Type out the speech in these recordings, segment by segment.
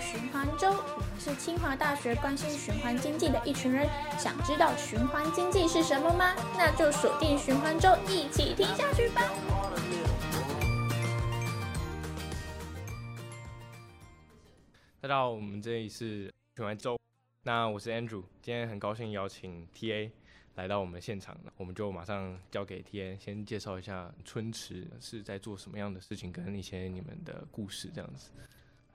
循环周，我们是清华大学关心循环经济的一群人。想知道循环经济是什么吗？那就锁定循环周，一起听下去吧。大家好，我们这里是循环周，那我是 Andrew，今天很高兴邀请 TA 来到我们现场，我们就马上交给 TA 先介绍一下春池是在做什么样的事情，跟一些你们的故事这样子。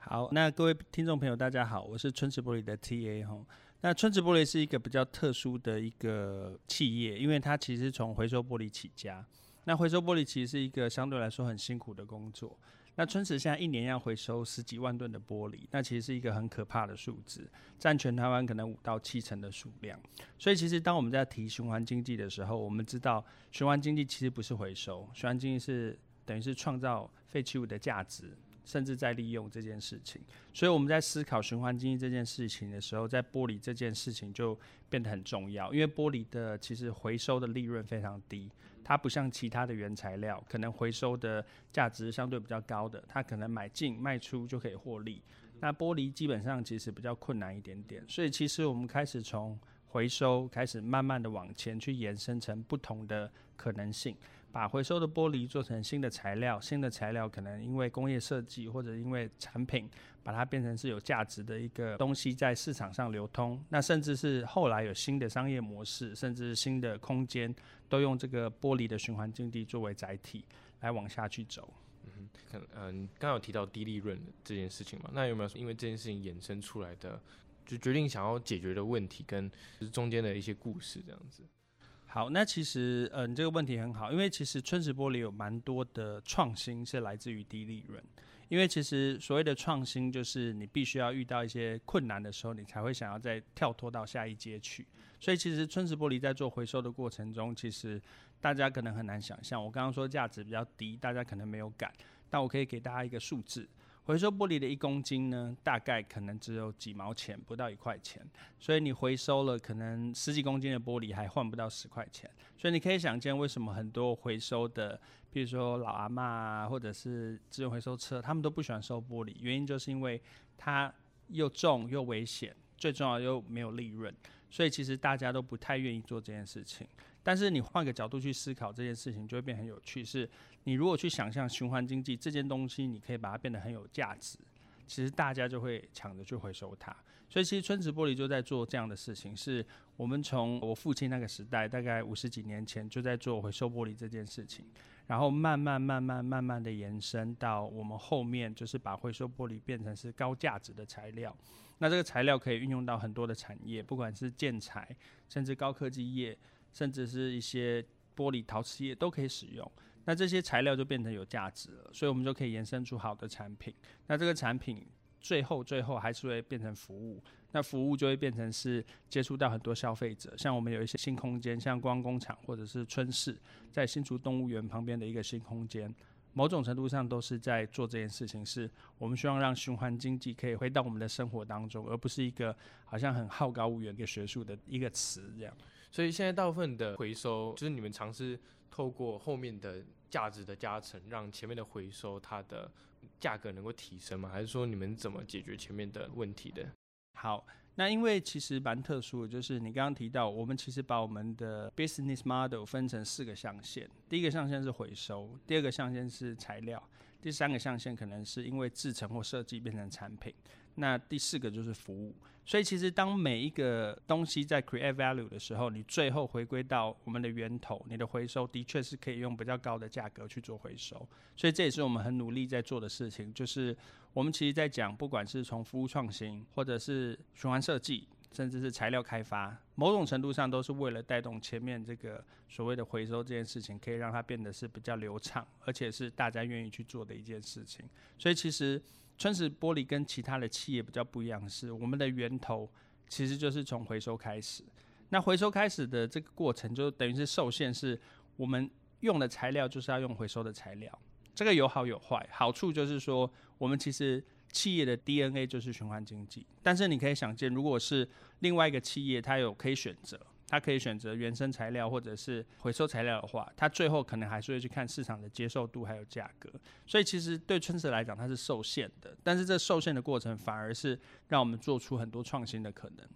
好，那各位听众朋友，大家好，我是春池玻璃的 TA 哈。那春池玻璃是一个比较特殊的一个企业，因为它其实从回收玻璃起家。那回收玻璃其实是一个相对来说很辛苦的工作。那春池现在一年要回收十几万吨的玻璃，那其实是一个很可怕的数字，占全台湾可能五到七成的数量。所以其实当我们在提循环经济的时候，我们知道循环经济其实不是回收，循环经济是等于是创造废弃物的价值。甚至在利用这件事情，所以我们在思考循环经济这件事情的时候，在玻璃这件事情就变得很重要。因为玻璃的其实回收的利润非常低，它不像其他的原材料，可能回收的价值相对比较高的，它可能买进卖出就可以获利。那玻璃基本上其实比较困难一点点，所以其实我们开始从回收开始，慢慢的往前去延伸成不同的可能性。把回收的玻璃做成新的材料，新的材料可能因为工业设计或者因为产品，把它变成是有价值的一个东西在市场上流通。那甚至是后来有新的商业模式，甚至是新的空间，都用这个玻璃的循环经济作为载体来往下去走。嗯，可能嗯，刚刚有提到低利润这件事情嘛？那有没有因为这件事情衍生出来的，就决定想要解决的问题跟就是中间的一些故事这样子？好，那其实，嗯、这个问题很好，因为其实春池玻璃有蛮多的创新是来自于低利润，因为其实所谓的创新就是你必须要遇到一些困难的时候，你才会想要再跳脱到下一阶去。所以其实春池玻璃在做回收的过程中，其实大家可能很难想象，我刚刚说价值比较低，大家可能没有感，但我可以给大家一个数字。回收玻璃的一公斤呢，大概可能只有几毛钱，不到一块钱。所以你回收了可能十几公斤的玻璃，还换不到十块钱。所以你可以想见，为什么很多回收的，比如说老阿嬷啊，或者是资源回收车，他们都不喜欢收玻璃，原因就是因为它又重又危险，最重要又没有利润。所以其实大家都不太愿意做这件事情。但是你换个角度去思考这件事情，就会变很有趣。是，你如果去想象循环经济这件东西，你可以把它变得很有价值，其实大家就会抢着去回收它。所以其实春池玻璃就在做这样的事情。是我们从我父亲那个时代，大概五十几年前就在做回收玻璃这件事情，然后慢慢慢慢慢慢的延伸到我们后面，就是把回收玻璃变成是高价值的材料。那这个材料可以运用到很多的产业，不管是建材，甚至高科技业。甚至是一些玻璃陶瓷业都可以使用，那这些材料就变成有价值了，所以我们就可以延伸出好的产品。那这个产品最后最后还是会变成服务，那服务就会变成是接触到很多消费者，像我们有一些新空间，像光工厂或者是春市，在新竹动物园旁边的一个新空间，某种程度上都是在做这件事情，是我们希望让循环经济可以回到我们的生活当中，而不是一个好像很好高骛远、一个学术的一个词这样。所以现在大部分的回收，就是你们尝试透过后面的价值的加成，让前面的回收它的价格能够提升吗？还是说你们怎么解决前面的问题的？好，那因为其实蛮特殊的，就是你刚刚提到，我们其实把我们的 business model 分成四个象限，第一个象限是回收，第二个象限是材料，第三个象限可能是因为制成或设计变成产品。那第四个就是服务，所以其实当每一个东西在 create value 的时候，你最后回归到我们的源头，你的回收的确是可以用比较高的价格去做回收，所以这也是我们很努力在做的事情，就是我们其实在讲，不管是从服务创新，或者是循环设计，甚至是材料开发，某种程度上都是为了带动前面这个所谓的回收这件事情，可以让它变得是比较流畅，而且是大家愿意去做的一件事情，所以其实。春池玻璃跟其他的企业比较不一样，是我们的源头其实就是从回收开始。那回收开始的这个过程，就等于是受限，是我们用的材料就是要用回收的材料。这个有好有坏，好处就是说，我们其实企业的 DNA 就是循环经济。但是你可以想见，如果是另外一个企业，它有可以选择，他可以选择原生材料或者是回收材料的话，他最后可能还是会去看市场的接受度还有价格。所以其实对春池来讲，它是受限的，但是这受限的过程反而是让我们做出很多创新的可能。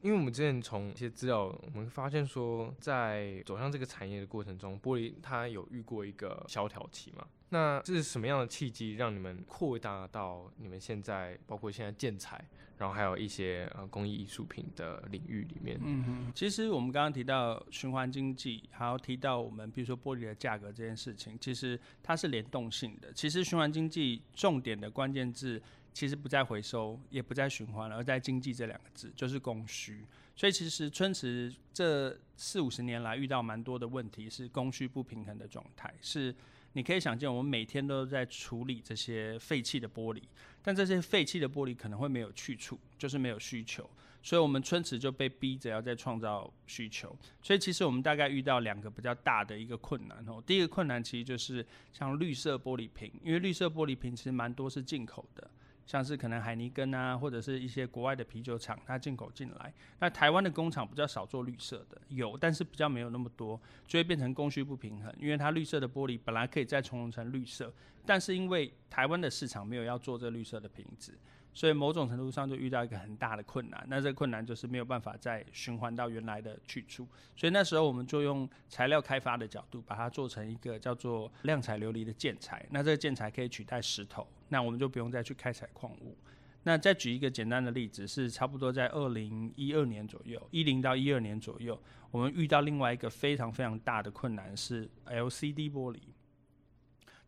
因为我们之前从一些资料，我们发现说，在走向这个产业的过程中，玻璃它有遇过一个萧条期嘛？那这是什么样的契机让你们扩大到你们现在，包括现在建材，然后还有一些呃工艺艺术品的领域里面？嗯哼，其实我们刚刚提到循环经济，还有提到我们比如说玻璃的价格这件事情，其实它是联动性的。其实循环经济重点的关键字。其实不在回收，也不在循环，而在经济这两个字，就是供需。所以其实春池这四五十年来遇到蛮多的问题，是供需不平衡的状态。是你可以想见，我们每天都在处理这些废弃的玻璃，但这些废弃的玻璃可能会没有去处，就是没有需求。所以我们春池就被逼着要再创造需求。所以其实我们大概遇到两个比较大的一个困难哦。第一个困难其实就是像绿色玻璃瓶，因为绿色玻璃瓶其实蛮多是进口的。像是可能海尼根啊，或者是一些国外的啤酒厂，它进口进来。那台湾的工厂比较少做绿色的，有，但是比较没有那么多，就会变成供需不平衡。因为它绿色的玻璃本来可以再重融成绿色，但是因为台湾的市场没有要做这绿色的瓶子。所以某种程度上就遇到一个很大的困难，那这个困难就是没有办法再循环到原来的去处。所以那时候我们就用材料开发的角度，把它做成一个叫做亮彩琉璃的建材。那这个建材可以取代石头，那我们就不用再去开采矿物。那再举一个简单的例子，是差不多在二零一二年左右，一零到一二年左右，我们遇到另外一个非常非常大的困难是 LCD 玻璃。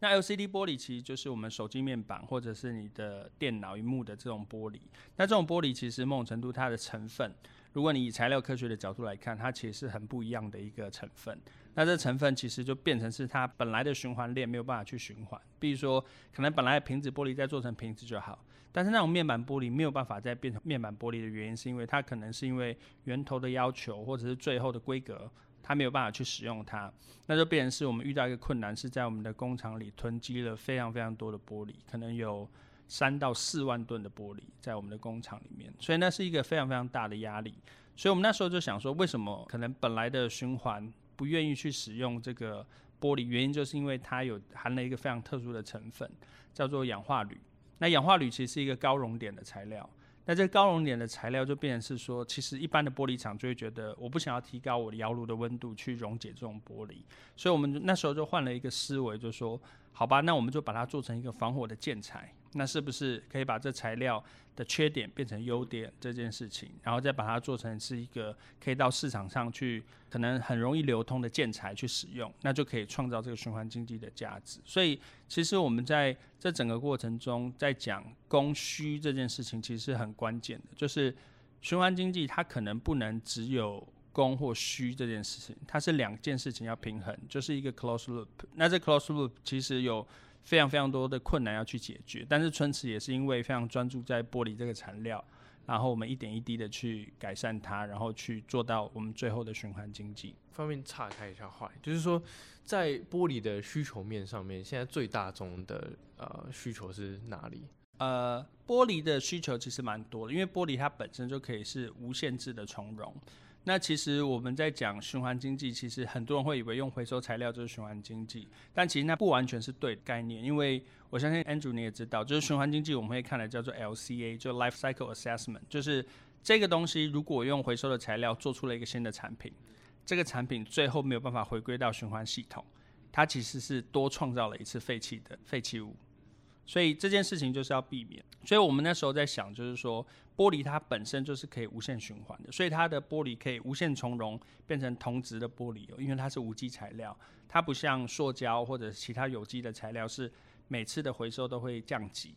那 LCD 玻璃其实就是我们手机面板或者是你的电脑萤幕的这种玻璃。那这种玻璃其实某种程度它的成分，如果你以材料科学的角度来看，它其实是很不一样的一个成分。那这成分其实就变成是它本来的循环链没有办法去循环。比如说，可能本来瓶子玻璃再做成瓶子就好，但是那种面板玻璃没有办法再变成面板玻璃的原因，是因为它可能是因为源头的要求，或者是最后的规格。它没有办法去使用它，那就变成是我们遇到一个困难，是在我们的工厂里囤积了非常非常多的玻璃，可能有三到四万吨的玻璃在我们的工厂里面，所以那是一个非常非常大的压力。所以我们那时候就想说，为什么可能本来的循环不愿意去使用这个玻璃？原因就是因为它有含了一个非常特殊的成分，叫做氧化铝。那氧化铝其实是一个高熔点的材料。那这高熔点的材料就变成是说，其实一般的玻璃厂就会觉得，我不想要提高我的窑炉的温度去溶解这种玻璃，所以我们那时候就换了一个思维，就说，好吧，那我们就把它做成一个防火的建材。那是不是可以把这材料的缺点变成优点这件事情，然后再把它做成是一个可以到市场上去，可能很容易流通的建材去使用，那就可以创造这个循环经济的价值。所以，其实我们在这整个过程中，在讲供需这件事情，其实是很关键的。就是循环经济它可能不能只有供或需这件事情，它是两件事情要平衡，就是一个 close loop。那这 close loop 其实有。非常非常多的困难要去解决，但是春池也是因为非常专注在玻璃这个材料，然后我们一点一滴的去改善它，然后去做到我们最后的循环经济。方便岔开一下话，就是说在玻璃的需求面上面，现在最大宗的呃需求是哪里？呃，玻璃的需求其实蛮多的，因为玻璃它本身就可以是无限制的重融。那其实我们在讲循环经济，其实很多人会以为用回收材料就是循环经济，但其实那不完全是对的概念，因为我相信 Andrew 你也知道，就是循环经济我们会看的叫做 LCA，就 Life Cycle Assessment，就是这个东西如果用回收的材料做出了一个新的产品，这个产品最后没有办法回归到循环系统，它其实是多创造了一次废弃的废弃物。所以这件事情就是要避免，所以我们那时候在想，就是说玻璃它本身就是可以无限循环的，所以它的玻璃可以无限重融，变成同质的玻璃，因为它是无机材料，它不像塑胶或者其他有机的材料是每次的回收都会降级，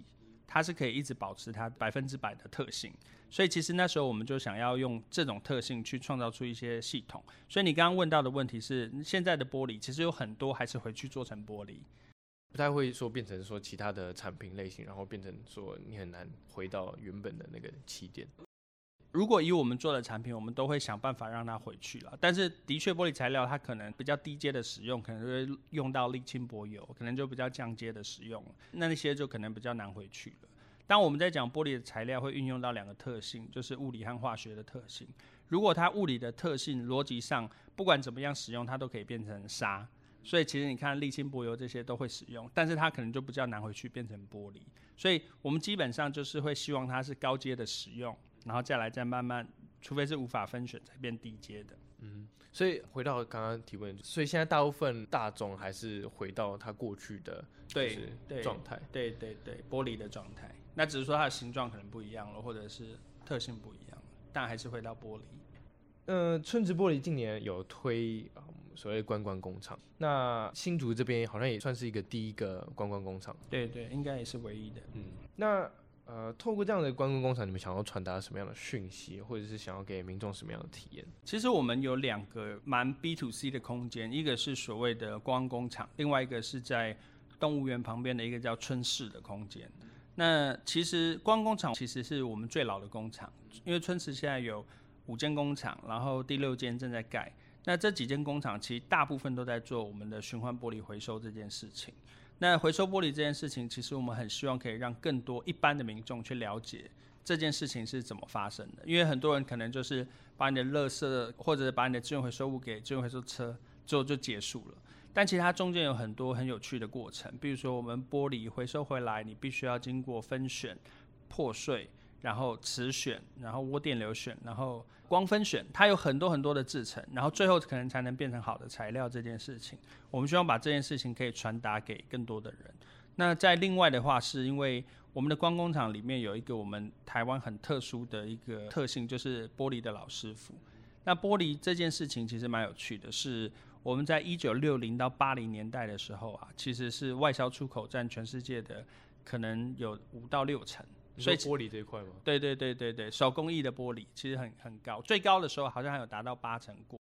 它是可以一直保持它百分之百的特性。所以其实那时候我们就想要用这种特性去创造出一些系统。所以你刚刚问到的问题是，现在的玻璃其实有很多还是回去做成玻璃。不太会说变成说其他的产品类型，然后变成说你很难回到原本的那个起点。如果以我们做的产品，我们都会想办法让它回去了。但是的确，玻璃材料它可能比较低阶的使用，可能会用到沥青柏油，可能就比较降阶的使用，那那些就可能比较难回去了。当我们在讲玻璃的材料会运用到两个特性，就是物理和化学的特性。如果它物理的特性逻辑上不管怎么样使用，它都可以变成砂。所以其实你看沥青柏油这些都会使用，但是它可能就比较难回去变成玻璃。所以我们基本上就是会希望它是高阶的使用，然后再来再慢慢，除非是无法分选才变低阶的。嗯，所以回到刚刚提问，所以现在大部分大众还是回到它过去的对状态，对对对，玻璃的状态。那只是说它的形状可能不一样了，或者是特性不一样，但还是回到玻璃。呃，春池玻璃近年有推、嗯、所谓观光工厂，那新竹这边好像也算是一个第一个观光工厂。对对，应该也是唯一的。嗯，那呃，透过这样的观光工厂，你们想要传达什么样的讯息，或者是想要给民众什么样的体验？其实我们有两个蛮 B to C 的空间，一个是所谓的观光工厂，另外一个是在动物园旁边的一个叫春市的空间。那其实观光工厂其实是我们最老的工厂，因为春池现在有。五间工厂，然后第六间正在盖。那这几间工厂其实大部分都在做我们的循环玻璃回收这件事情。那回收玻璃这件事情，其实我们很希望可以让更多一般的民众去了解这件事情是怎么发生的。因为很多人可能就是把你的垃圾或者把你的资源回收物给资源回收车之后就结束了。但其实它中间有很多很有趣的过程，比如说我们玻璃回收回来，你必须要经过分选、破碎。然后磁选，然后涡电流选，然后光分选，它有很多很多的制程，然后最后可能才能变成好的材料。这件事情，我们希望把这件事情可以传达给更多的人。那在另外的话，是因为我们的光工厂里面有一个我们台湾很特殊的一个特性，就是玻璃的老师傅。那玻璃这件事情其实蛮有趣的，是我们在一九六零到八零年代的时候啊，其实是外销出口占全世界的可能有五到六成。所以玻璃这一块吗？对对对对对，手工艺的玻璃其实很很高，最高的时候好像还有达到八成过。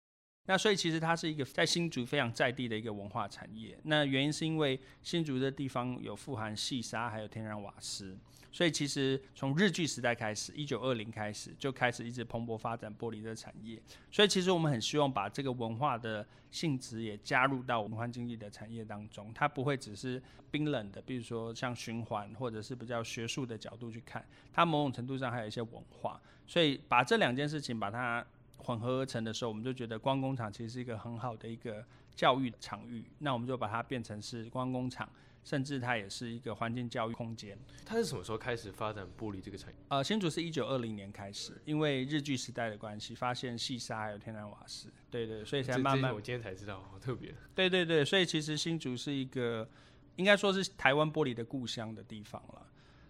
那所以其实它是一个在新竹非常在地的一个文化产业。那原因是因为新竹的地方有富含细沙，还有天然瓦斯。所以其实从日据时代开始，一九二零开始就开始一直蓬勃发展玻璃的产业。所以其实我们很希望把这个文化的性质也加入到文化经济的产业当中，它不会只是冰冷的，比如说像循环或者是比较学术的角度去看，它某种程度上还有一些文化。所以把这两件事情把它混合而成的时候，我们就觉得光工厂其实是一个很好的一个教育场域。那我们就把它变成是光工厂。甚至它也是一个环境教育空间。它是什么时候开始发展玻璃这个产业？呃，新竹是一九二零年开始，因为日据时代的关系，发现细沙还有天然瓦斯，对对，所以才慢慢。我今天才知道，好特别。对对对，所以其实新竹是一个应该说是台湾玻璃的故乡的地方了。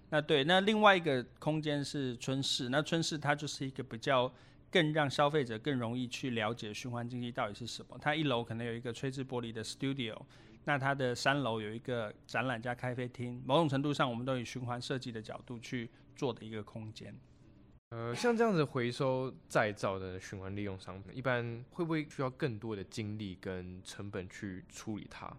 那对，那另外一个空间是春市，那春市它就是一个比较更让消费者更容易去了解循环经济到底是什么。它一楼可能有一个吹制玻璃的 studio。那它的三楼有一个展览加咖啡厅，某种程度上，我们都以循环设计的角度去做的一个空间。呃，像这样子回收再造的循环利用商品，一般会不会需要更多的精力跟成本去处理它？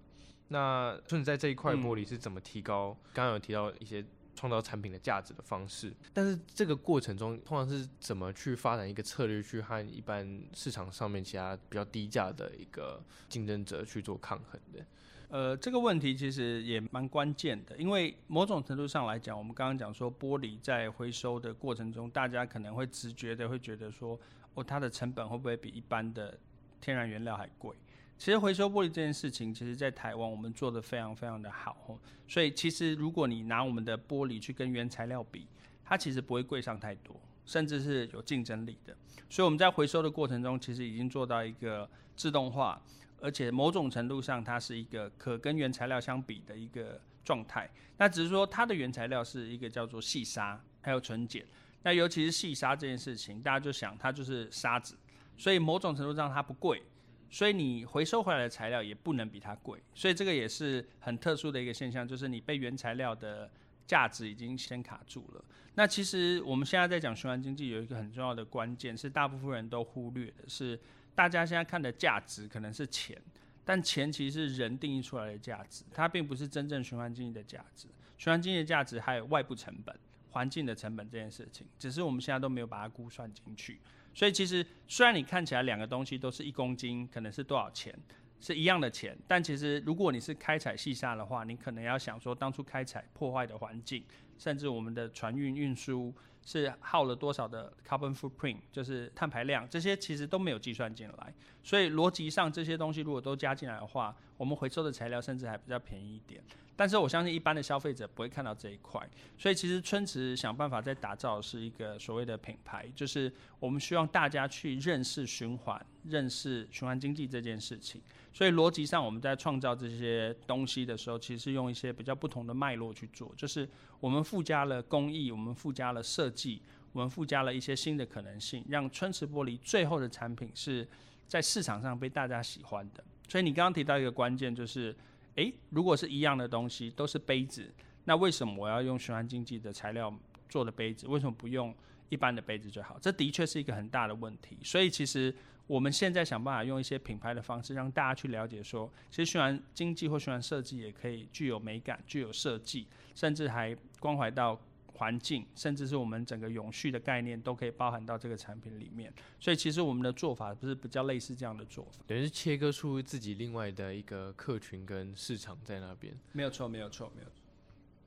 那就你在这一块玻璃是怎么提高？刚刚有提到一些创造产品的价值的方式，但是这个过程中通常是怎么去发展一个策略，去和一般市场上面其他比较低价的一个竞争者去做抗衡的？呃，这个问题其实也蛮关键的，因为某种程度上来讲，我们刚刚讲说玻璃在回收的过程中，大家可能会直觉的会觉得说，哦，它的成本会不会比一般的天然原料还贵？其实回收玻璃这件事情，其实在台湾我们做得非常非常的好，所以其实如果你拿我们的玻璃去跟原材料比，它其实不会贵上太多，甚至是有竞争力的。所以我们在回收的过程中，其实已经做到一个自动化。而且某种程度上，它是一个可跟原材料相比的一个状态。那只是说它的原材料是一个叫做细沙，还有纯碱。那尤其是细沙这件事情，大家就想它就是沙子，所以某种程度上它不贵，所以你回收回来的材料也不能比它贵。所以这个也是很特殊的一个现象，就是你被原材料的价值已经先卡住了。那其实我们现在在讲循环经济，有一个很重要的关键，是大部分人都忽略的是。大家现在看的价值可能是钱，但钱其实是人定义出来的价值，它并不是真正循环经济的价值。循环经济的价值还有外部成本、环境的成本这件事情，只是我们现在都没有把它估算进去。所以其实虽然你看起来两个东西都是一公斤，可能是多少钱，是一样的钱，但其实如果你是开采细沙的话，你可能要想说当初开采破坏的环境，甚至我们的船运运输。是耗了多少的 carbon footprint，就是碳排量，这些其实都没有计算进来。所以逻辑上这些东西如果都加进来的话，我们回收的材料甚至还比较便宜一点。但是我相信一般的消费者不会看到这一块。所以其实春池想办法在打造是一个所谓的品牌，就是我们希望大家去认识循环，认识循环经济这件事情。所以逻辑上我们在创造这些东西的时候，其实是用一些比较不同的脉络去做，就是我们附加了工艺，我们附加了设计，我们附加了一些新的可能性，让春池玻璃最后的产品是在市场上被大家喜欢的。所以你刚刚提到一个关键，就是，诶，如果是一样的东西，都是杯子，那为什么我要用循环经济的材料做的杯子？为什么不用一般的杯子就好？这的确是一个很大的问题。所以其实我们现在想办法用一些品牌的方式，让大家去了解说，其实循环经济或循环设计也可以具有美感、具有设计，甚至还关怀到。环境，甚至是我们整个永续的概念，都可以包含到这个产品里面。所以，其实我们的做法不是比较类似这样的做法，等于是切割出自己另外的一个客群跟市场在那边。没有错，没有错，没有错。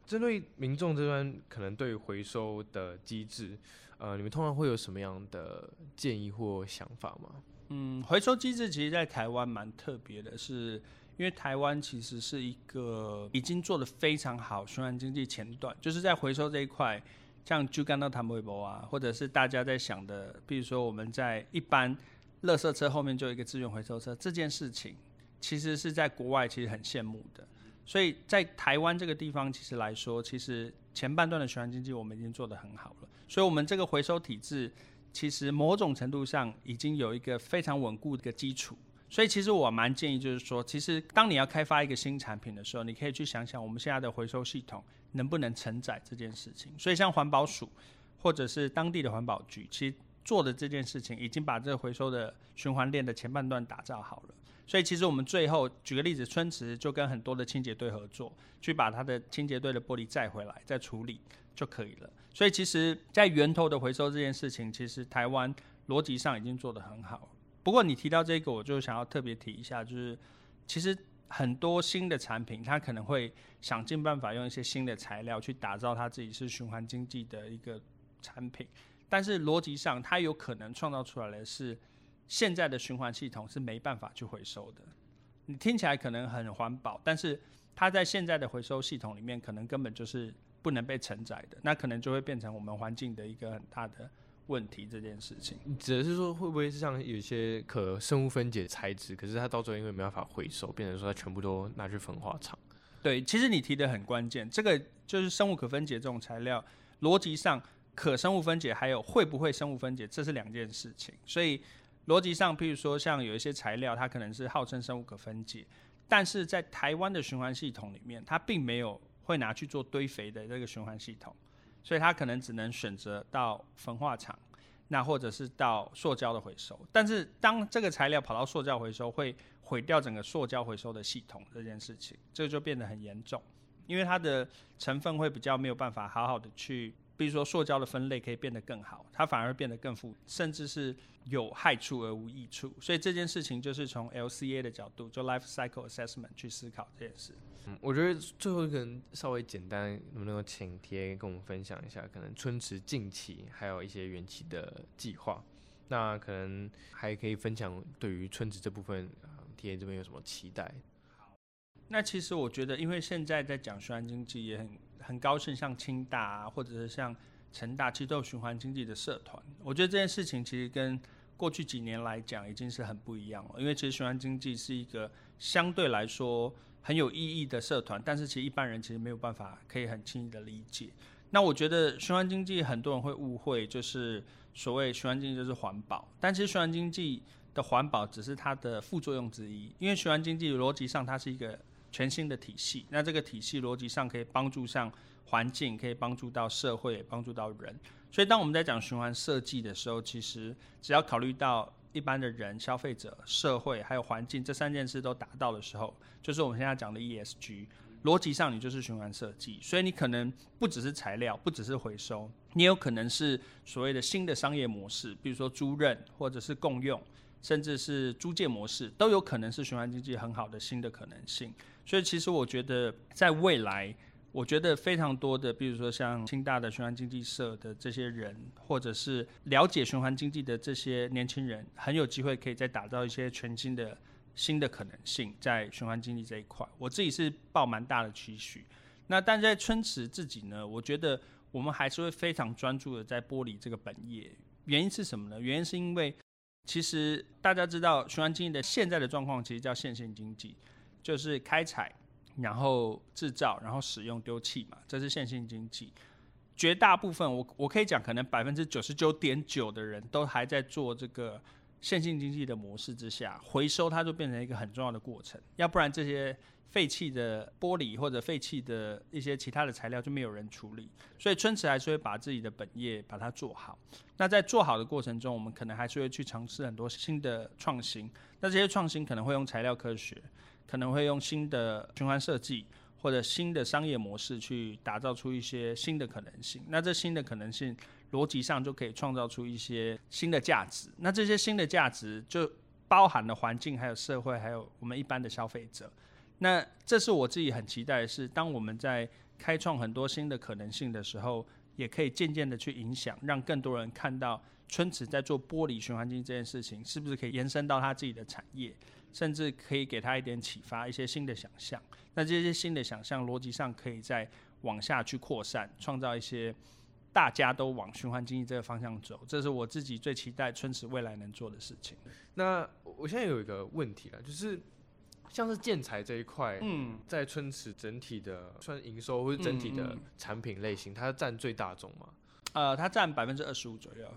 针对民众这边可能对回收的机制，呃，你们通常会有什么样的建议或想法吗？嗯，回收机制其实，在台湾蛮特别的，是。因为台湾其实是一个已经做得非常好循环经济前段，就是在回收这一块，像就干到谈微博啊，或者是大家在想的，比如说我们在一般垃圾车后面就有一个资源回收车这件事情，其实是在国外其实很羡慕的。所以在台湾这个地方，其实来说，其实前半段的循环经济我们已经做得很好了，所以我们这个回收体制其实某种程度上已经有一个非常稳固的一个基础。所以其实我蛮建议，就是说，其实当你要开发一个新产品的时候，你可以去想想我们现在的回收系统能不能承载这件事情。所以像环保署或者是当地的环保局，其实做的这件事情已经把这个回收的循环链的前半段打造好了。所以其实我们最后举个例子，春池就跟很多的清洁队合作，去把它的清洁队的玻璃载回来再处理就可以了。所以其实，在源头的回收这件事情，其实台湾逻辑上已经做得很好。不过你提到这个，我就想要特别提一下，就是其实很多新的产品，它可能会想尽办法用一些新的材料去打造它自己是循环经济的一个产品，但是逻辑上它有可能创造出来的是现在的循环系统是没办法去回收的。你听起来可能很环保，但是它在现在的回收系统里面可能根本就是不能被承载的，那可能就会变成我们环境的一个很大的。问题这件事情，指的是说会不会是像有一些可生物分解材质，可是它到最后因为没办法回收，变成说它全部都拿去焚化厂？对，其实你提的很关键，这个就是生物可分解这种材料，逻辑上可生物分解还有会不会生物分解，这是两件事情。所以逻辑上，譬如说像有一些材料，它可能是号称生物可分解，但是在台湾的循环系统里面，它并没有会拿去做堆肥的这个循环系统。所以它可能只能选择到焚化厂，那或者是到塑胶的回收。但是当这个材料跑到塑胶回收，会毁掉整个塑胶回收的系统这件事情，这个就变得很严重，因为它的成分会比较没有办法好好的去，比如说塑胶的分类可以变得更好，它反而变得更复，甚至是有害处而无益处。所以这件事情就是从 LCA 的角度，就 Life Cycle Assessment 去思考这件事。嗯，我觉得最后一个人稍微简单，能不能够请 TA 跟我们分享一下，可能春池近期还有一些远期的计划，那可能还可以分享对于春池这部分，，TA 这边有什么期待？好，那其实我觉得，因为现在在讲循环经济，也很很高兴，像清大啊，或者是像成大，其实都有循环经济的社团。我觉得这件事情其实跟过去几年来讲，已经是很不一样了，因为其实循环经济是一个相对来说。很有意义的社团，但是其实一般人其实没有办法可以很轻易的理解。那我觉得循环经济很多人会误会，就是所谓循环经济就是环保，但其实循环经济的环保只是它的副作用之一。因为循环经济逻辑上它是一个全新的体系，那这个体系逻辑上可以帮助上环境，可以帮助到社会，帮助到人。所以当我们在讲循环设计的时候，其实只要考虑到。一般的人、消费者、社会还有环境这三件事都达到的时候，就是我们现在讲的 ESG。逻辑上，你就是循环设计，所以你可能不只是材料，不只是回收，你有可能是所谓的新的商业模式，比如说租赁或者是共用，甚至是租借模式，都有可能是循环经济很好的新的可能性。所以，其实我觉得在未来。我觉得非常多的，比如说像清大的循环经济社的这些人，或者是了解循环经济的这些年轻人，很有机会可以再打造一些全新的新的可能性在循环经济这一块。我自己是抱蛮大的期许。那但在春池自己呢，我觉得我们还是会非常专注的在剥离这个本业。原因是什么呢？原因是因为其实大家知道循环经济的现在的状况，其实叫线性经济，就是开采。然后制造，然后使用丢弃嘛，这是线性经济。绝大部分我我可以讲，可能百分之九十九点九的人都还在做这个线性经济的模式之下，回收它就变成一个很重要的过程。要不然这些废弃的玻璃或者废弃的一些其他的材料就没有人处理。所以春池还是会把自己的本业把它做好。那在做好的过程中，我们可能还是会去尝试很多新的创新。那这些创新可能会用材料科学。可能会用新的循环设计或者新的商业模式去打造出一些新的可能性。那这新的可能性逻辑上就可以创造出一些新的价值。那这些新的价值就包含了环境、还有社会、还有我们一般的消费者。那这是我自己很期待的是，当我们在开创很多新的可能性的时候，也可以渐渐的去影响，让更多人看到春池在做玻璃循环经济这件事情，是不是可以延伸到他自己的产业。甚至可以给他一点启发，一些新的想象。那这些新的想象逻辑上可以再往下去扩散，创造一些大家都往循环经济这个方向走。这是我自己最期待春池未来能做的事情。那我现在有一个问题了，就是像是建材这一块，嗯，在春池整体的算营收或者整体的产品类型，它占最大宗吗？呃，它占百分之二十五左右。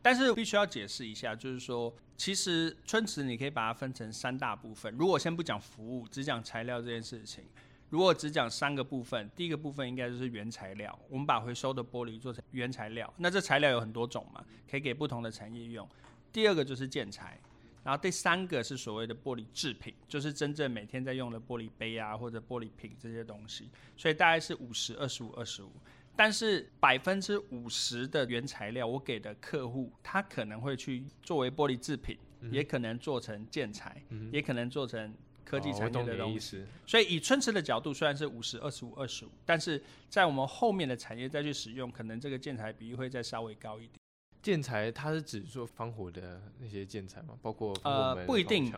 但是必须要解释一下，就是说，其实春池你可以把它分成三大部分。如果先不讲服务，只讲材料这件事情，如果只讲三个部分，第一个部分应该就是原材料，我们把回收的玻璃做成原材料，那这材料有很多种嘛，可以给不同的产业用。第二个就是建材，然后第三个是所谓的玻璃制品，就是真正每天在用的玻璃杯啊或者玻璃瓶这些东西。所以大概是五十、二十五、二十五。但是百分之五十的原材料，我给的客户，他可能会去作为玻璃制品，嗯、也可能做成建材，嗯、也可能做成科技产业的东西。哦、所以以春池的角度，虽然是五十、二十五、二十五，但是在我们后面的产业再去使用，可能这个建材比例会再稍微高一点。建材它是指做防火的那些建材吗？包括呃不一定。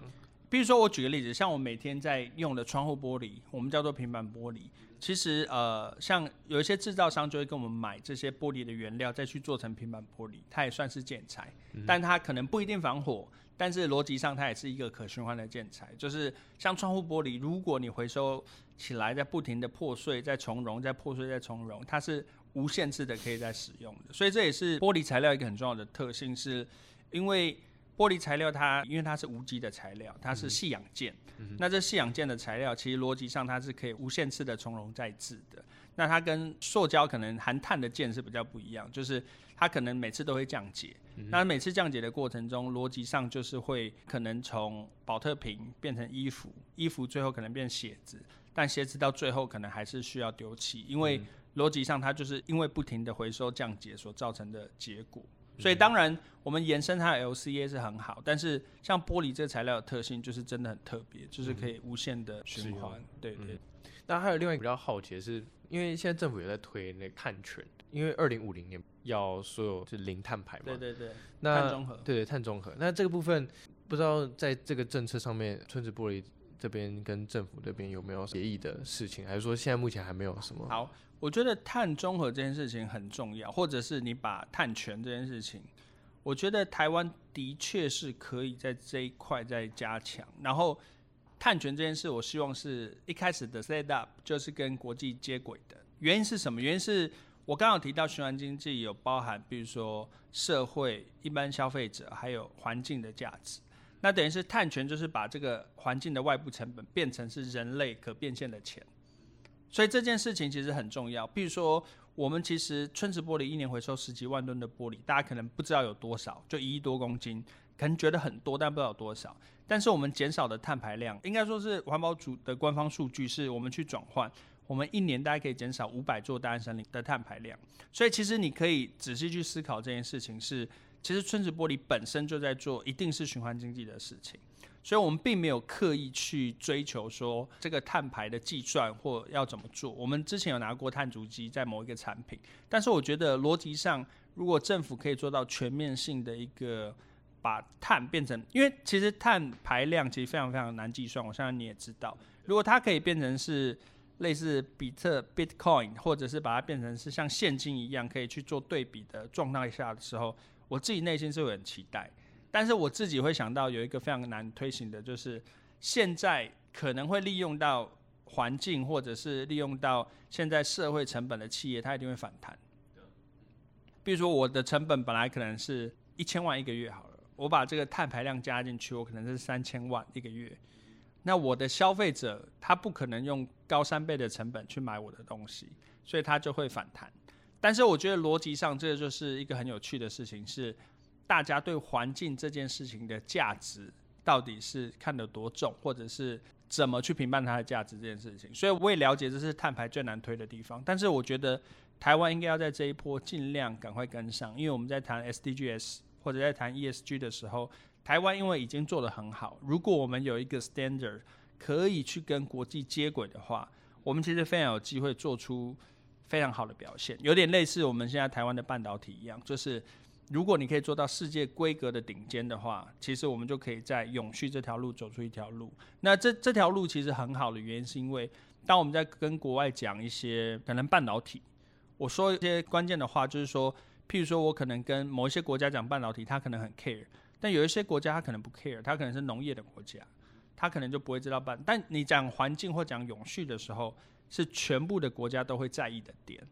比如说我举个例子，像我每天在用的窗户玻璃，我们叫做平板玻璃。其实，呃，像有一些制造商就会跟我们买这些玻璃的原料，再去做成平板玻璃，它也算是建材，嗯、但它可能不一定防火，但是逻辑上它也是一个可循环的建材。就是像窗户玻璃，如果你回收起来，在不停的破碎、再重融、再破碎、再重融，它是无限制的可以再使用的。所以这也是玻璃材料一个很重要的特性，是因为。玻璃材料它因为它是无机的材料，它是细氧键。嗯、那这细氧键的材料，其实逻辑上它是可以无限次的从容再制的。那它跟塑胶可能含碳的键是比较不一样，就是它可能每次都会降解。嗯、那每次降解的过程中，逻辑上就是会可能从保特瓶变成衣服，衣服最后可能变鞋子，但鞋子到最后可能还是需要丢弃，因为逻辑上它就是因为不停的回收降解所造成的结果。所以当然，我们延伸它的 LCA 是很好，但是像玻璃这个材料的特性就是真的很特别，就是可以无限的循环。嗯、对对。那、嗯、还有另外一个比较好奇的是，因为现在政府也在推那个碳权，因为二零五零年要所有是零碳排嘛。对对对。那碳中和。对对，碳中和。那这个部分不知道在这个政策上面，村子玻璃这边跟政府这边有没有协议的事情，还是说现在目前还没有什么？好。我觉得碳中和这件事情很重要，或者是你把碳权这件事情，我觉得台湾的确是可以在这一块再加强。然后碳权这件事，我希望是一开始的 set up 就是跟国际接轨的。原因是什么？原因是我刚刚提到循环经济有包含，比如说社会、一般消费者，还有环境的价值。那等于是碳权就是把这个环境的外部成本变成是人类可变现的钱。所以这件事情其实很重要。比如说，我们其实春池玻璃一年回收十几万吨的玻璃，大家可能不知道有多少，就一亿多公斤，可能觉得很多，但不知道有多少。但是我们减少的碳排量，应该说是环保署的官方数据，是我们去转换，我们一年大概可以减少五百座大安森林的碳排量。所以其实你可以仔细去思考这件事情，是其实村子玻璃本身就在做一定是循环经济的事情。所以我们并没有刻意去追求说这个碳排的计算或要怎么做。我们之前有拿过碳足迹在某一个产品，但是我觉得逻辑上，如果政府可以做到全面性的一个把碳变成，因为其实碳排量其实非常非常难计算，我相信你也知道，如果它可以变成是。类似比特 Bitcoin，或者是把它变成是像现金一样可以去做对比的状态下的时候，我自己内心是会很期待。但是我自己会想到有一个非常难推行的，就是现在可能会利用到环境，或者是利用到现在社会成本的企业，它一定会反弹。比如说我的成本本来可能是一千万一个月好了，我把这个碳排量加进去，我可能是三千万一个月。那我的消费者他不可能用高三倍的成本去买我的东西，所以他就会反弹。但是我觉得逻辑上这就是一个很有趣的事情，是大家对环境这件事情的价值到底是看得多重，或者是怎么去评判它的价值这件事情。所以我也了解这是碳排最难推的地方，但是我觉得台湾应该要在这一波尽量赶快跟上，因为我们在谈 SDGs 或者在谈 ESG 的时候。台湾因为已经做得很好，如果我们有一个 standard 可以去跟国际接轨的话，我们其实非常有机会做出非常好的表现。有点类似我们现在台湾的半导体一样，就是如果你可以做到世界规格的顶尖的话，其实我们就可以在永续这条路走出一条路。那这这条路其实很好的原因，是因为当我们在跟国外讲一些可能半导体，我说一些关键的话，就是说，譬如说我可能跟某一些国家讲半导体，他可能很 care。但有一些国家他可能不 care，他可能是农业的国家，他可能就不会知道办。但你讲环境或讲永续的时候，是全部的国家都会在意的点，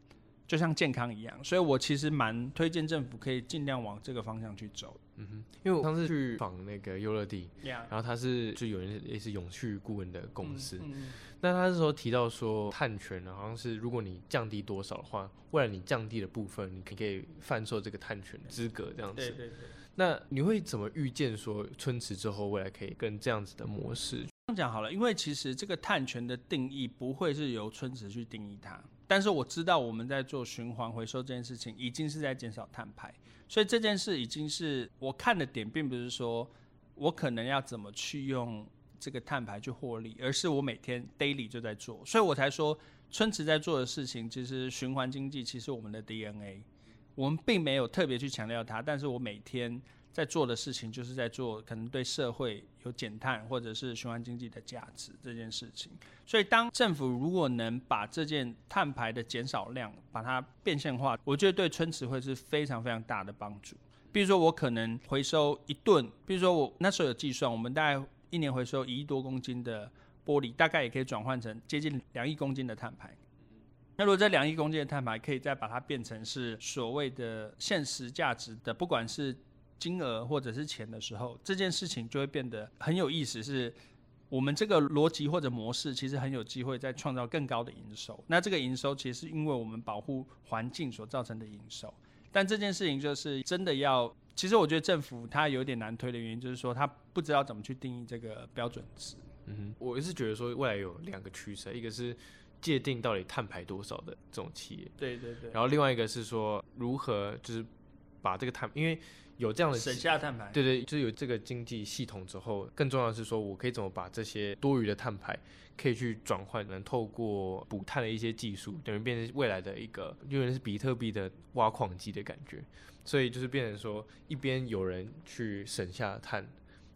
就像健康一样。所以我其实蛮推荐政府可以尽量往这个方向去走。嗯哼，因为我上次去访那个优乐地.然后他是就有人也是永续顾问的公司，嗯嗯、那他那时候提到说碳权呢，好像是如果你降低多少的话，为了你降低的部分，你可以贩售这个碳权资格这样子。对对对。那你会怎么预见说春池之后未来可以跟这样子的模式？这样讲好了，因为其实这个碳权的定义不会是由春池去定义它，但是我知道我们在做循环回收这件事情，已经是在减少碳排，所以这件事已经是我看的点，并不是说我可能要怎么去用这个碳排去获利，而是我每天 daily 就在做，所以我才说春池在做的事情，其实循环经济其实我们的 DNA。我们并没有特别去强调它，但是我每天在做的事情就是在做可能对社会有减碳或者是循环经济的价值这件事情。所以，当政府如果能把这件碳排的减少量把它变现化，我觉得对春池会是非常非常大的帮助。比如说，我可能回收一吨，比如说我那时候有计算，我们大概一年回收一亿多公斤的玻璃，大概也可以转换成接近两亿公斤的碳排。那如果这两亿公斤的碳排可以再把它变成是所谓的现实价值的，不管是金额或者是钱的时候，这件事情就会变得很有意思。是我们这个逻辑或者模式，其实很有机会再创造更高的营收。那这个营收其实是因为我们保护环境所造成的营收。但这件事情就是真的要，其实我觉得政府它有点难推的原因，就是说它不知道怎么去定义这个标准值。嗯哼，我是觉得说未来有两个趋势，一个是。界定到底碳排多少的这种企业，对对对。然后另外一个是说如何就是把这个碳，因为有这样的省下碳排，对对，就是有这个经济系统之后，更重要的是说我可以怎么把这些多余的碳排可以去转换，能透过补碳的一些技术，等于变成未来的一个，因为是比特币的挖矿机的感觉，所以就是变成说一边有人去省下碳。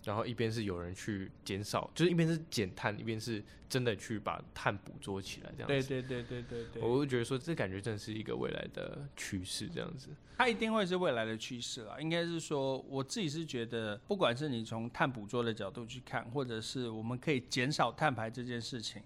然后一边是有人去减少，就是一边是减碳，一边是真的去把碳捕捉起来，这样子。对对对对对对。我会觉得说，这感觉真的是一个未来的趋势，这样子。它一定会是未来的趋势啦。应该是说，我自己是觉得，不管是你从碳捕捉的角度去看，或者是我们可以减少碳排这件事情，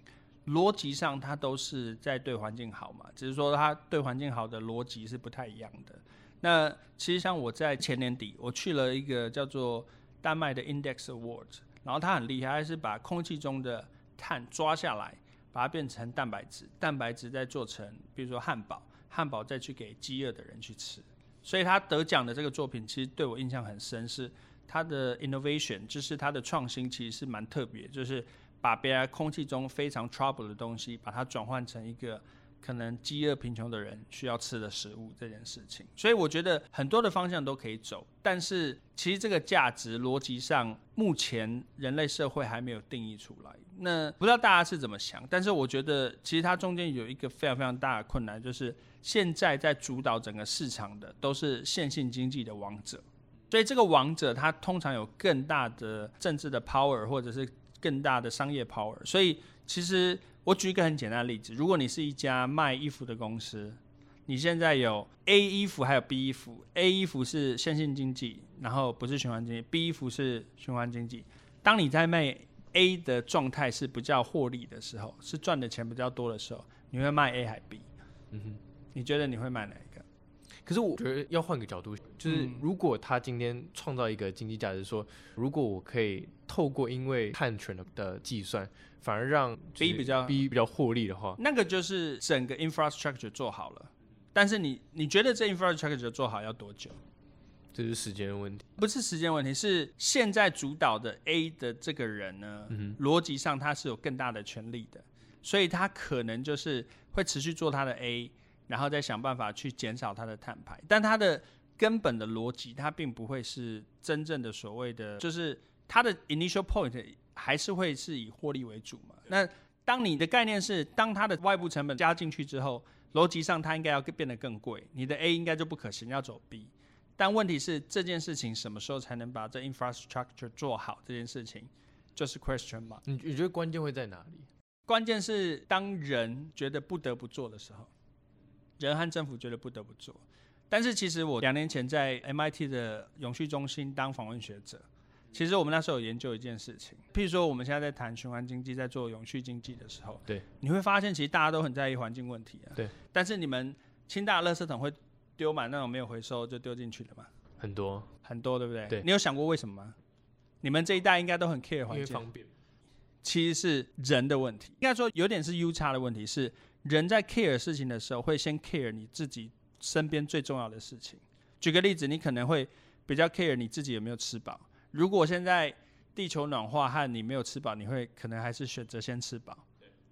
逻辑上它都是在对环境好嘛。只是说它对环境好的逻辑是不太一样的。那其实像我在前年底，我去了一个叫做。丹麦的 Index Award，然后它很厉害，是把空气中的碳抓下来，把它变成蛋白质，蛋白质再做成，比如说汉堡，汉堡再去给饥饿的人去吃。所以他得奖的这个作品，其实对我印象很深，是他的 innovation，就是他的创新，其实是蛮特别，就是把别人空气中非常 trouble 的东西，把它转换成一个可能饥饿贫穷的人需要吃的食物这件事情。所以我觉得很多的方向都可以走，但是其实这个价值逻辑上，目前人类社会还没有定义出来。那不知道大家是怎么想，但是我觉得其实它中间有一个非常非常大的困难，就是现在在主导整个市场的都是线性经济的王者，所以这个王者他通常有更大的政治的 power 或者是更大的商业 power，所以其实。我举一个很简单的例子，如果你是一家卖衣服的公司，你现在有 A 衣服还有 B 衣服，A 衣服是线性经济，然后不是循环经济；B 衣服是循环经济。当你在卖 A 的状态是比较获利的时候，是赚的钱比较多的时候，你会卖 A 还 B？嗯哼，你觉得你会买哪？可是我觉得要换个角度，就是如果他今天创造一个经济价值，说如果我可以透过因为碳权的计算。反而让 B 比较 B 比较获利的话，那个就是整个 infrastructure 做好了。但是你你觉得这 infrastructure 做好要多久？这是时间的问题，不是时间问题，是现在主导的 A 的这个人呢，嗯、逻辑上他是有更大的权利的，所以他可能就是会持续做他的 A，然后再想办法去减少它的碳排。但它的根本的逻辑，它并不会是真正的所谓的，就是它的 initial point。还是会是以获利为主嘛？那当你的概念是，当它的外部成本加进去之后，逻辑上它应该要变得更贵，你的 A 应该就不可行，要走 B。但问题是这件事情什么时候才能把这 infrastructure 做好？这件事情就是 question 嘛？你你觉得关键会在哪里？关键是当人觉得不得不做的时候，人和政府觉得不得不做。但是其实我两年前在 MIT 的永续中心当访问学者。其实我们那时候有研究一件事情，譬如说我们现在在谈循环经济，在做永续经济的时候，对，你会发现其实大家都很在意环境问题啊。对。但是你们清大垃圾桶会丢满那种没有回收就丢进去的吗？很多，很多，对不对？对。你有想过为什么吗？你们这一代应该都很 care 环境。方便。其实是人的问题，应该说有点是 U 差的问题，是人在 care 事情的时候会先 care 你自己身边最重要的事情。举个例子，你可能会比较 care 你自己有没有吃饱。如果现在地球暖化和你没有吃饱，你会可能还是选择先吃饱，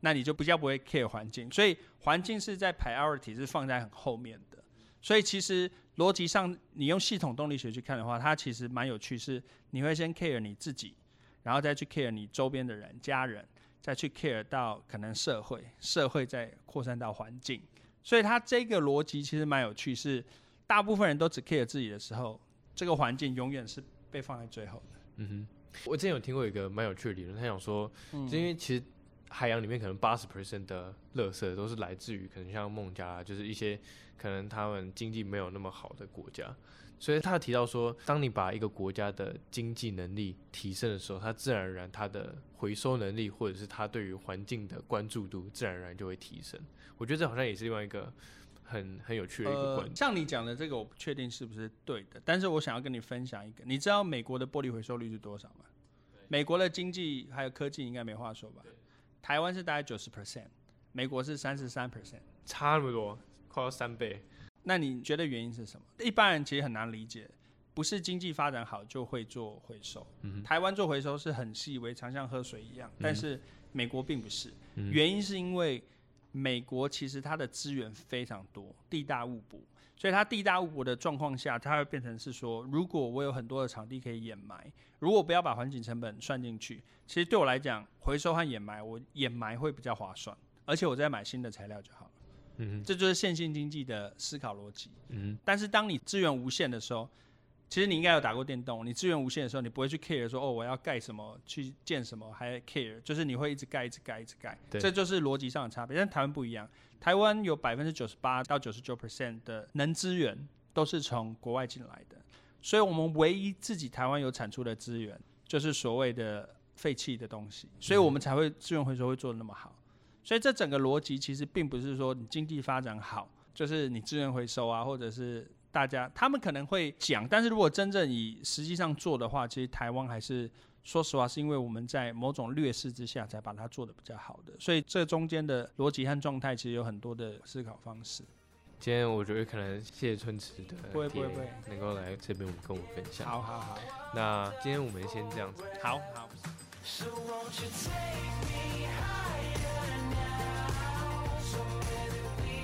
那你就比较不会 care 环境，所以环境是在 priority 是放在很后面的。所以其实逻辑上，你用系统动力学去看的话，它其实蛮有趣，是你会先 care 你自己，然后再去 care 你周边的人、家人，再去 care 到可能社会，社会再扩散到环境。所以它这个逻辑其实蛮有趣，是大部分人都只 care 自己的时候，这个环境永远是。被放在最后的。嗯哼，我之前有听过一个蛮有趣的理论，他想说，嗯、就因为其实海洋里面可能八十 percent 的垃圾都是来自于可能像孟加拉，就是一些可能他们经济没有那么好的国家，所以他提到说，当你把一个国家的经济能力提升的时候，它自然而然它的回收能力或者是它对于环境的关注度自然而然就会提升。我觉得这好像也是另外一个。很 很有趣的一个观点。呃，像你讲的这个，我不确定是不是对的，但是我想要跟你分享一个，你知道美国的玻璃回收率是多少吗？美国的经济还有科技应该没话说吧？台湾是大概九十 percent，美国是三十三 percent，差那么多，快要三倍。那你觉得原因是什么？一般人其实很难理解，不是经济发展好就会做回收。嗯。台湾做回收是很习以为常，像喝水一样，但是美国并不是。嗯。原因是因为。美国其实它的资源非常多，地大物博，所以它地大物博的状况下，它会变成是说，如果我有很多的场地可以掩埋，如果不要把环境成本算进去，其实对我来讲，回收和掩埋，我掩埋会比较划算，而且我再买新的材料就好了。嗯哼，这就是线性经济的思考逻辑。嗯哼，但是当你资源无限的时候，其实你应该有打过电动，你资源无限的时候，你不会去 care 说哦，我要盖什么，去建什么，还 care，就是你会一直盖，一直盖，一直盖。对，这就是逻辑上的差别。但台湾不一样，台湾有百分之九十八到九十九 percent 的能资源都是从国外进来的，所以我们唯一自己台湾有产出的资源就是所谓的废弃的东西，所以我们才会资源回收会做的那么好。所以这整个逻辑其实并不是说你经济发展好，就是你资源回收啊，或者是。大家他们可能会讲，但是如果真正以实际上做的话，其实台湾还是说实话，是因为我们在某种劣势之下才把它做的比较好的，所以这中间的逻辑和状态其实有很多的思考方式。今天我觉得可能谢谢春池的，不会不会不会，能够来这边跟我们分享。好好好，那今天我们先这样子。好好。show me the way.